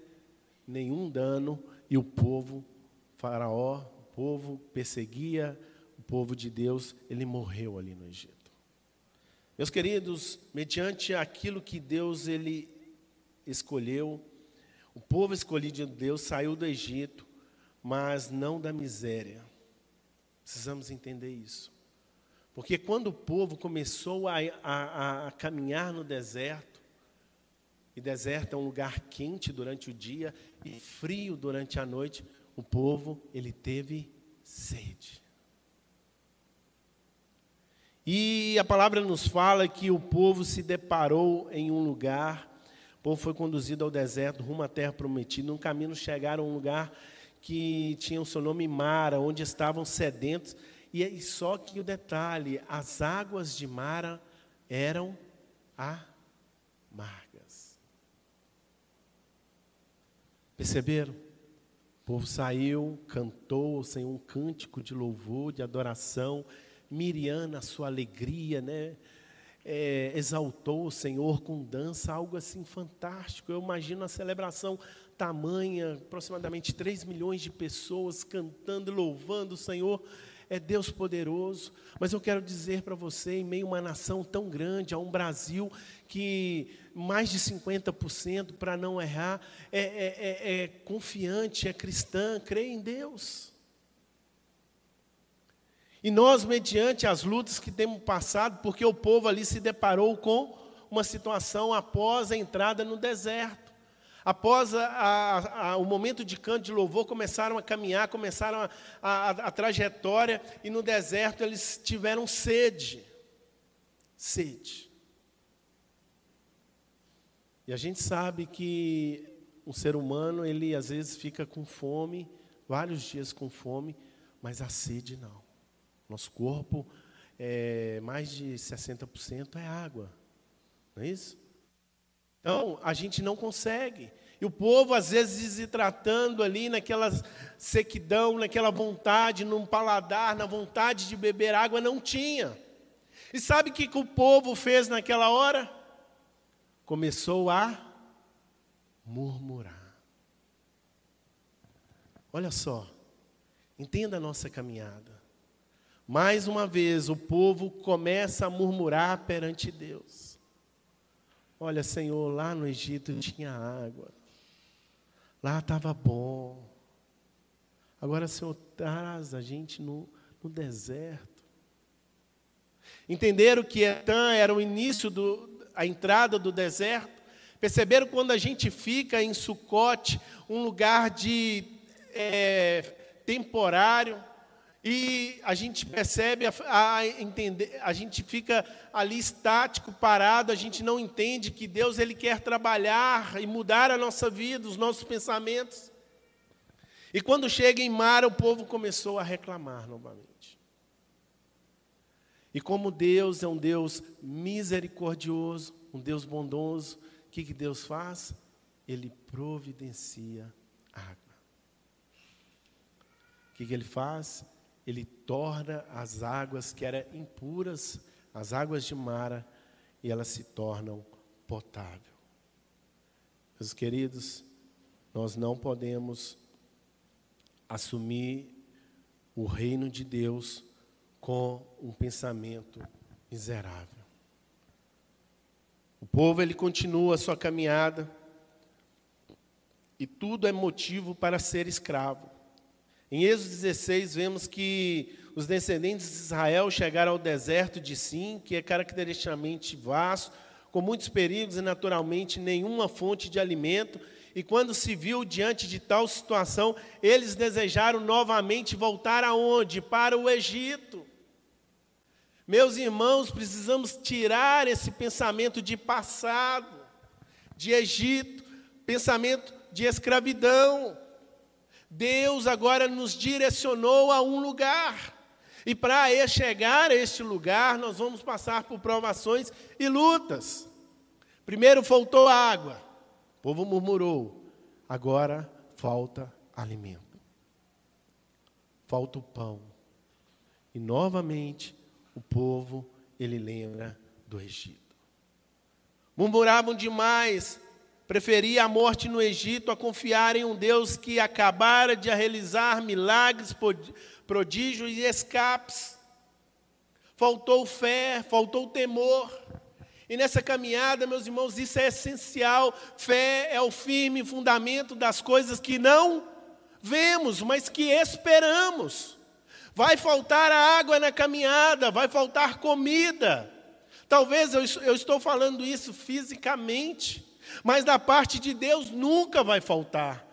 nenhum dano, e o povo, Faraó, o povo perseguia o povo de Deus, ele morreu ali no Egito. Meus queridos, mediante aquilo que Deus ele escolheu, o povo escolhido de Deus saiu do Egito, mas não da miséria. Precisamos entender isso. Porque quando o povo começou a, a, a caminhar no deserto, e deserto é um lugar quente durante o dia e frio durante a noite, o povo ele teve sede. E a palavra nos fala que o povo se deparou em um lugar, o povo foi conduzido ao deserto, rumo à terra prometida. No caminho chegaram a um lugar que tinha o seu nome Mara, onde estavam sedentos e só que o detalhe, as águas de Mara eram amargas. Perceberam? O povo saiu, cantou sem um cântico de louvor, de adoração. Miriam, na sua alegria, né? É, exaltou o Senhor com dança, algo assim fantástico. Eu imagino a celebração tamanha, aproximadamente 3 milhões de pessoas cantando, louvando o Senhor é Deus poderoso, mas eu quero dizer para você, em meio a uma nação tão grande, a um Brasil que mais de 50%, para não errar, é, é, é, é confiante, é cristã, crê em Deus. E nós, mediante as lutas que temos passado, porque o povo ali se deparou com uma situação após a entrada no deserto. Após a, a, a, o momento de canto de louvor, começaram a caminhar, começaram a, trajetória, e no deserto eles tiveram sede. Sede. E a gente sabe que o ser humano, ele às vezes fica com fome, vários dias com fome, mas a sede não. Nosso corpo, é, mais de 60% é água, não é isso? Então, a gente não consegue. E o povo, às vezes, se tratando ali naquela sequidão, naquela vontade, num paladar, na vontade de beber água, não tinha. E sabe o que, que o povo fez naquela hora? Começou a murmurar. Olha só, entenda a nossa caminhada. Mais uma vez, o povo começa a murmurar perante Deus. Olha, Senhor, lá no Egito tinha água. Lá estava bom. Agora Senhor traz a gente no, no deserto. Entenderam que Etã era o início, do, a entrada do deserto? Perceberam quando a gente fica em Sucote, um lugar de é, temporário, e a gente percebe, a, a, entender, a gente fica ali estático, parado, a gente não entende que Deus ele quer trabalhar e mudar a nossa vida, os nossos pensamentos. E quando chega em Mara, o povo começou a reclamar novamente. E como Deus é um Deus misericordioso, um Deus bondoso, o que, que Deus faz? Ele providencia água. O que, que ele faz? Ele torna as águas que eram impuras, as águas de Mara, e elas se tornam potáveis. Meus queridos, nós não podemos assumir o reino de Deus com um pensamento miserável. O povo ele continua a sua caminhada e tudo é motivo para ser escravo. Em Êxodo 16 vemos que os descendentes de Israel chegaram ao deserto de Sim, que é caracteristicamente vasto, com muitos perigos e naturalmente nenhuma fonte de alimento, e quando se viu diante de tal situação, eles desejaram novamente voltar aonde? Para o Egito. Meus irmãos, precisamos tirar esse pensamento de passado, de Egito, pensamento de escravidão. Deus agora nos direcionou a um lugar. E para chegar a este lugar, nós vamos passar por provações e lutas. Primeiro faltou água. O povo murmurou. Agora falta alimento. Falta o pão. E novamente o povo ele lembra do Egito. Murmuravam demais, preferia a morte no Egito a confiar em um Deus que acabara de realizar milagres, prodígios e escapes. Faltou fé, faltou temor. E nessa caminhada, meus irmãos, isso é essencial. Fé é o firme fundamento das coisas que não vemos, mas que esperamos. Vai faltar água na caminhada, vai faltar comida. Talvez eu, eu estou falando isso fisicamente, mas da parte de Deus nunca vai faltar.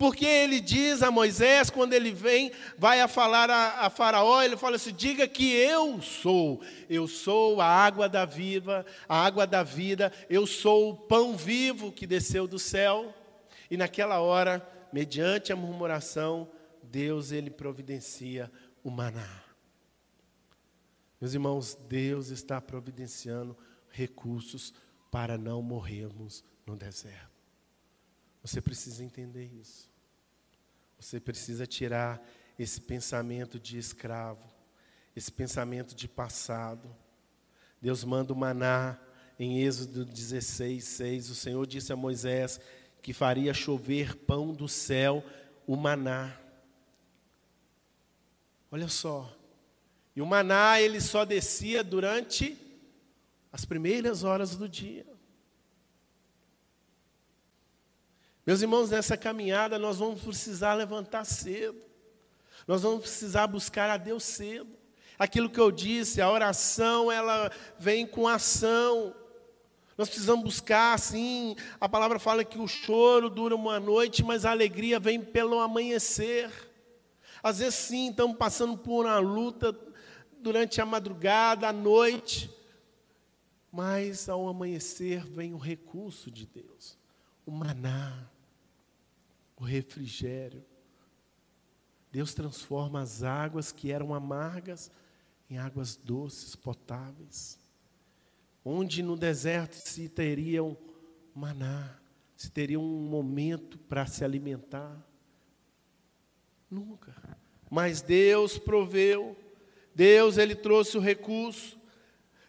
Porque ele diz a Moisés, quando ele vem, vai a falar a, a, Faraó, ele fala assim: diga que eu sou, eu sou a água da vida, a água da vida, eu sou o pão vivo que desceu do céu. E naquela hora, mediante a murmuração, Deus ele providencia o maná. Meus irmãos, Deus está providenciando recursos para não morrermos no deserto. Você precisa entender isso. Você precisa tirar esse pensamento de escravo, esse pensamento de passado. Deus manda o maná em Êxodo 16, 6. O Senhor disse a Moisés que faria chover pão do céu, o maná. Olha só. E o maná ele só descia durante as primeiras horas do dia. Meus irmãos, nessa caminhada nós vamos precisar levantar cedo. Nós vamos precisar buscar a Deus cedo. Aquilo que eu disse, a oração, ela vem com ação. Nós precisamos buscar, sim, a palavra fala que o choro dura uma noite, mas a alegria vem pelo amanhecer. Às vezes, sim, estamos passando por uma luta durante a madrugada, à noite, mas ao amanhecer vem o recurso de Deus o maná, o refrigério. Deus transforma as águas que eram amargas em águas doces, potáveis. Onde no deserto se teriam maná, se teria um momento para se alimentar. Nunca. Mas Deus proveu, Deus ele trouxe o recurso,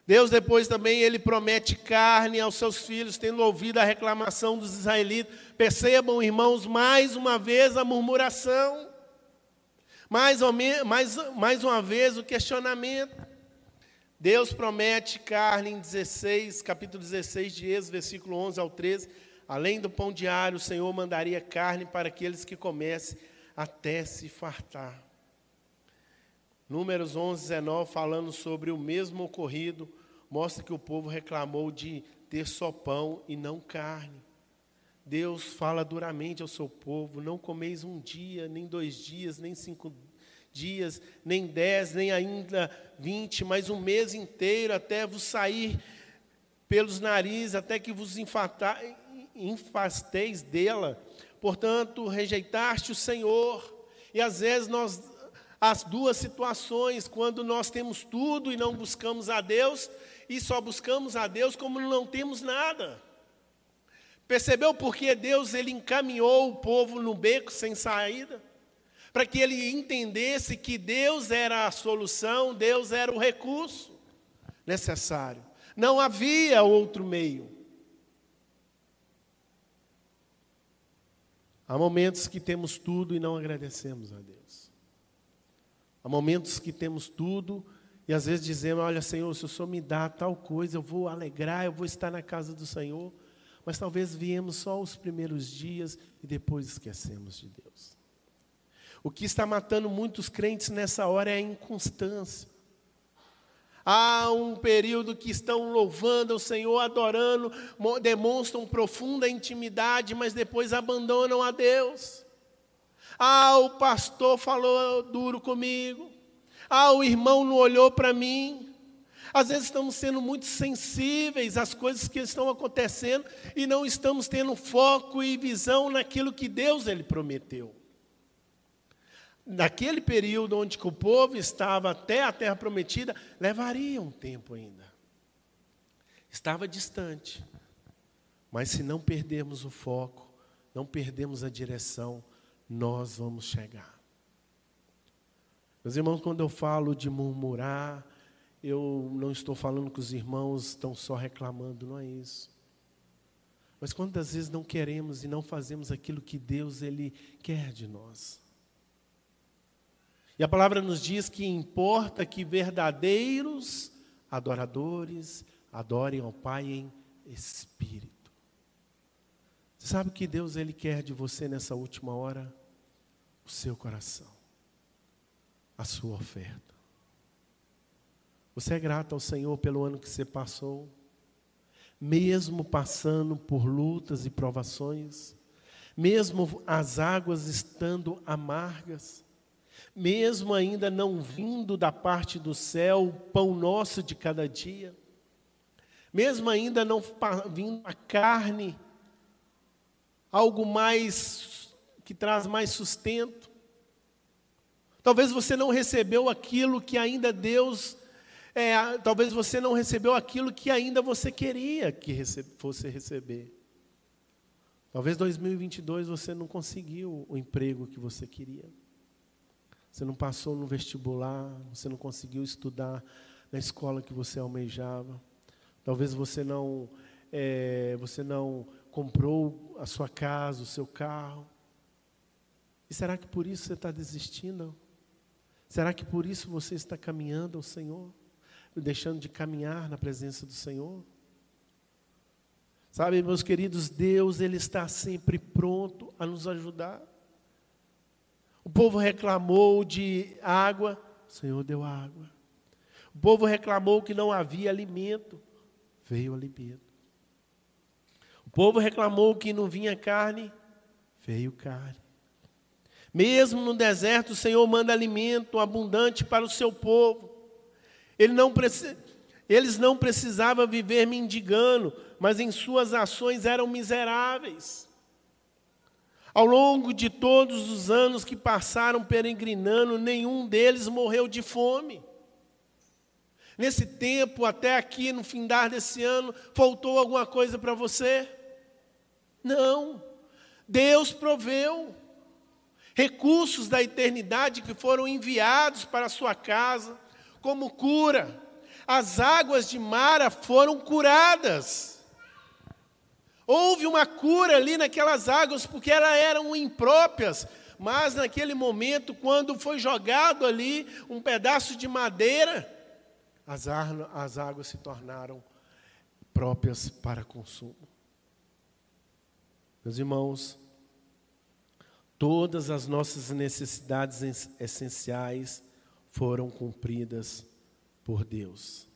Deus depois também ele promete carne aos seus filhos, tendo ouvido a reclamação dos israelitas. Percebam, irmãos, mais uma vez a murmuração. Mais, mais, mais uma vez o questionamento. Deus promete carne em 16, capítulo 16 de Êxodo, versículo 11 ao 13. Além do pão diário, o Senhor mandaria carne para aqueles que comecem até se fartar. Números 11, 19, falando sobre o mesmo ocorrido, mostra que o povo reclamou de ter só pão e não carne. Deus fala duramente ao seu povo: não comeis um dia, nem dois dias, nem cinco dias, nem dez, nem ainda vinte, mas um mês inteiro, até vos sair pelos narizes, até que vos enfasteis dela. Portanto, rejeitaste o Senhor. E às vezes nós, as duas situações, quando nós temos tudo e não buscamos a Deus, e só buscamos a Deus como não temos nada. Percebeu porque Deus ele encaminhou o povo no beco sem saída? Para que ele entendesse que Deus era a solução, Deus era o recurso necessário. Não havia outro meio. Há momentos que temos tudo e não agradecemos a Deus. Há momentos que temos tudo e às vezes dizemos: Olha, Senhor, se o Senhor me dá tal coisa, eu vou alegrar, eu vou estar na casa do Senhor mas talvez viemos só os primeiros dias e depois esquecemos de Deus. O que está matando muitos crentes nessa hora é a inconstância. Há um período que estão louvando o Senhor, adorando, demonstram profunda intimidade, mas depois abandonam a Deus. Ah, o pastor falou duro comigo. Ah, o irmão não olhou para mim. Às vezes estamos sendo muito sensíveis às coisas que estão acontecendo e não estamos tendo foco e visão naquilo que Deus ele prometeu. Naquele período onde o povo estava até a terra prometida, levaria um tempo ainda. Estava distante. Mas se não perdermos o foco, não perdemos a direção, nós vamos chegar. Meus irmãos, quando eu falo de murmurar, eu não estou falando que os irmãos estão só reclamando, não é isso. Mas quantas vezes não queremos e não fazemos aquilo que Deus ele quer de nós? E a palavra nos diz que importa que verdadeiros adoradores adorem ao Pai em espírito. Você sabe o que Deus ele quer de você nessa última hora? O seu coração, a sua oferta. Você é grato ao Senhor pelo ano que você passou? Mesmo passando por lutas e provações, mesmo as águas estando amargas, mesmo ainda não vindo da parte do céu o pão nosso de cada dia, mesmo ainda não vindo a carne, algo mais que traz mais sustento. Talvez você não recebeu aquilo que ainda Deus é, talvez você não recebeu aquilo que ainda você queria que fosse receber. Talvez 2022 você não conseguiu o emprego que você queria. Você não passou no vestibular, você não conseguiu estudar na escola que você almejava. Talvez você não, é, você não comprou a sua casa, o seu carro. E será que por isso você está desistindo? Será que por isso você está caminhando ao Senhor? deixando de caminhar na presença do Senhor. Sabe, meus queridos, Deus, Ele está sempre pronto a nos ajudar. O povo reclamou de água, o Senhor deu água. O povo reclamou que não havia alimento, veio alimento. O povo reclamou que não vinha carne, veio carne. Mesmo no deserto, o Senhor manda alimento abundante para o seu povo. Ele não eles não precisavam viver mendigando, mas em suas ações eram miseráveis. Ao longo de todos os anos que passaram peregrinando, nenhum deles morreu de fome. Nesse tempo, até aqui no findar desse ano, faltou alguma coisa para você? Não. Deus proveu recursos da eternidade que foram enviados para a sua casa, como cura. As águas de Mara foram curadas. Houve uma cura ali naquelas águas, porque elas eram impróprias, mas naquele momento, quando foi jogado ali um pedaço de madeira, as, as águas se tornaram próprias para consumo. Meus irmãos, todas as nossas necessidades essenciais foram cumpridas por Deus.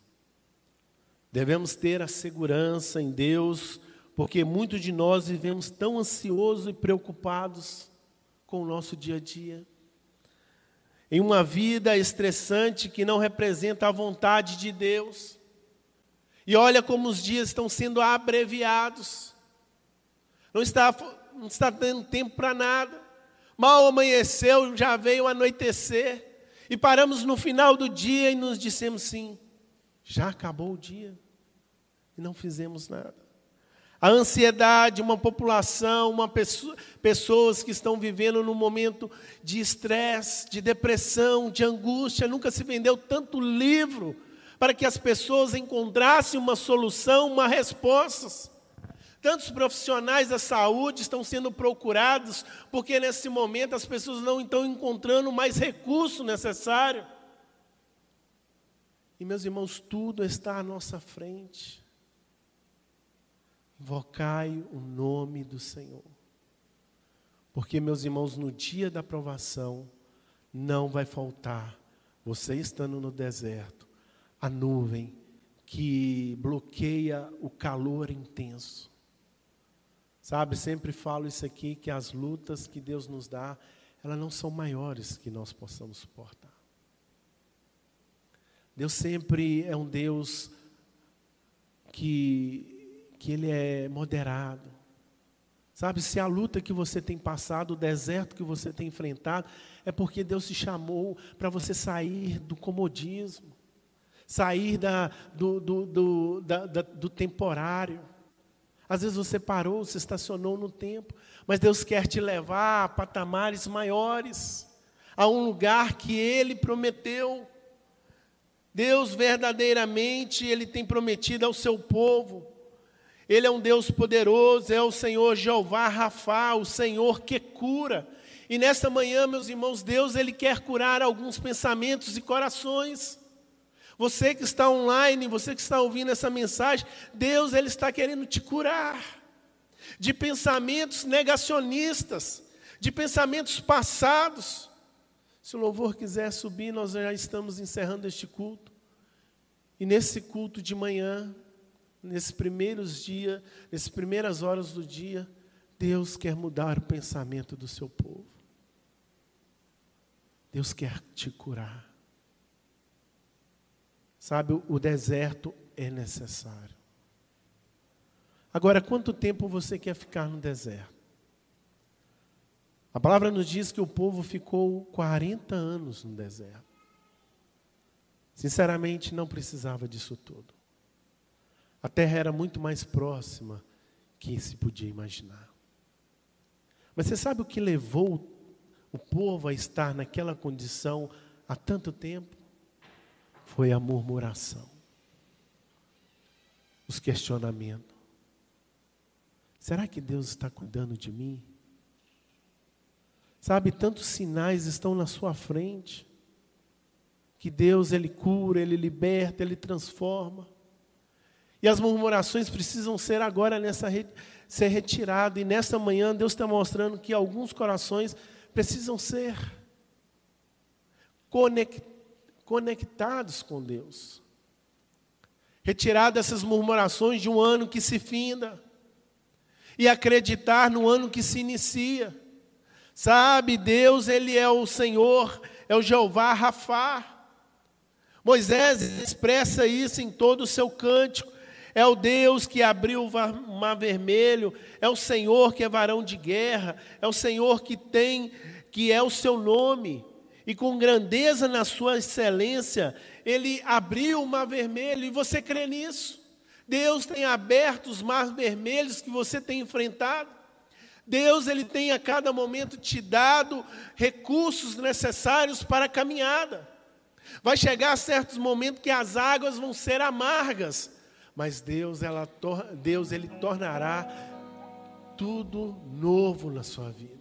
Devemos ter a segurança em Deus, porque muitos de nós vivemos tão ansiosos e preocupados com o nosso dia a dia. Em uma vida estressante que não representa a vontade de Deus. E olha como os dias estão sendo abreviados. Não está, não está dando tempo para nada. Mal amanheceu, já veio anoitecer. E paramos no final do dia e nos dissemos sim, já acabou o dia. E não fizemos nada. A ansiedade, uma população, uma pessoa, pessoas que estão vivendo num momento de estresse, de depressão, de angústia. Nunca se vendeu tanto livro para que as pessoas encontrassem uma solução, uma resposta. Tantos profissionais da saúde estão sendo procurados, porque nesse momento as pessoas não estão encontrando mais recurso necessário. E meus irmãos, tudo está à nossa frente. Invocai o nome do Senhor. Porque, meus irmãos, no dia da provação, não vai faltar, você estando no deserto, a nuvem que bloqueia o calor intenso Sabe, sempre falo isso aqui, que as lutas que Deus nos dá, elas não são maiores que nós possamos suportar. Deus sempre é um Deus que, que Ele é moderado. Sabe, se a luta que você tem passado, o deserto que você tem enfrentado, é porque Deus te chamou para você sair do comodismo, sair da, do, do, do, da, da, do temporário. Às vezes você parou, se estacionou no tempo, mas Deus quer te levar a patamares maiores, a um lugar que Ele prometeu. Deus verdadeiramente, Ele tem prometido ao seu povo. Ele é um Deus poderoso, é o Senhor Jeová Rafa, o Senhor que cura. E nesta manhã, meus irmãos, Deus Ele quer curar alguns pensamentos e corações. Você que está online, você que está ouvindo essa mensagem, Deus ele está querendo te curar de pensamentos negacionistas, de pensamentos passados. Se o louvor quiser subir, nós já estamos encerrando este culto. E nesse culto de manhã, nesses primeiros dias, nessas primeiras horas do dia, Deus quer mudar o pensamento do seu povo. Deus quer te curar. Sabe, o deserto é necessário. Agora, quanto tempo você quer ficar no deserto? A palavra nos diz que o povo ficou 40 anos no deserto. Sinceramente, não precisava disso tudo. A terra era muito mais próxima que se podia imaginar. Mas você sabe o que levou o povo a estar naquela condição há tanto tempo? Foi a murmuração, os questionamentos. Será que Deus está cuidando de mim? Sabe, tantos sinais estão na sua frente. Que Deus, Ele cura, Ele liberta, Ele transforma. E as murmurações precisam ser agora nessa ser retirado. E nesta manhã Deus está mostrando que alguns corações precisam ser conectados conectados com Deus. Retirar dessas murmurações de um ano que se finda e acreditar no ano que se inicia. Sabe, Deus, Ele é o Senhor, é o Jeová Rafá. Moisés expressa isso em todo o seu cântico. É o Deus que abriu o mar vermelho, é o Senhor que é varão de guerra, é o Senhor que tem, que é o seu nome e com grandeza na sua excelência, ele abriu o mar vermelho, e você crê nisso? Deus tem aberto os mares vermelhos que você tem enfrentado. Deus ele tem a cada momento te dado recursos necessários para a caminhada. Vai chegar certos momentos que as águas vão ser amargas, mas Deus, ela, Deus ele tornará tudo novo na sua vida.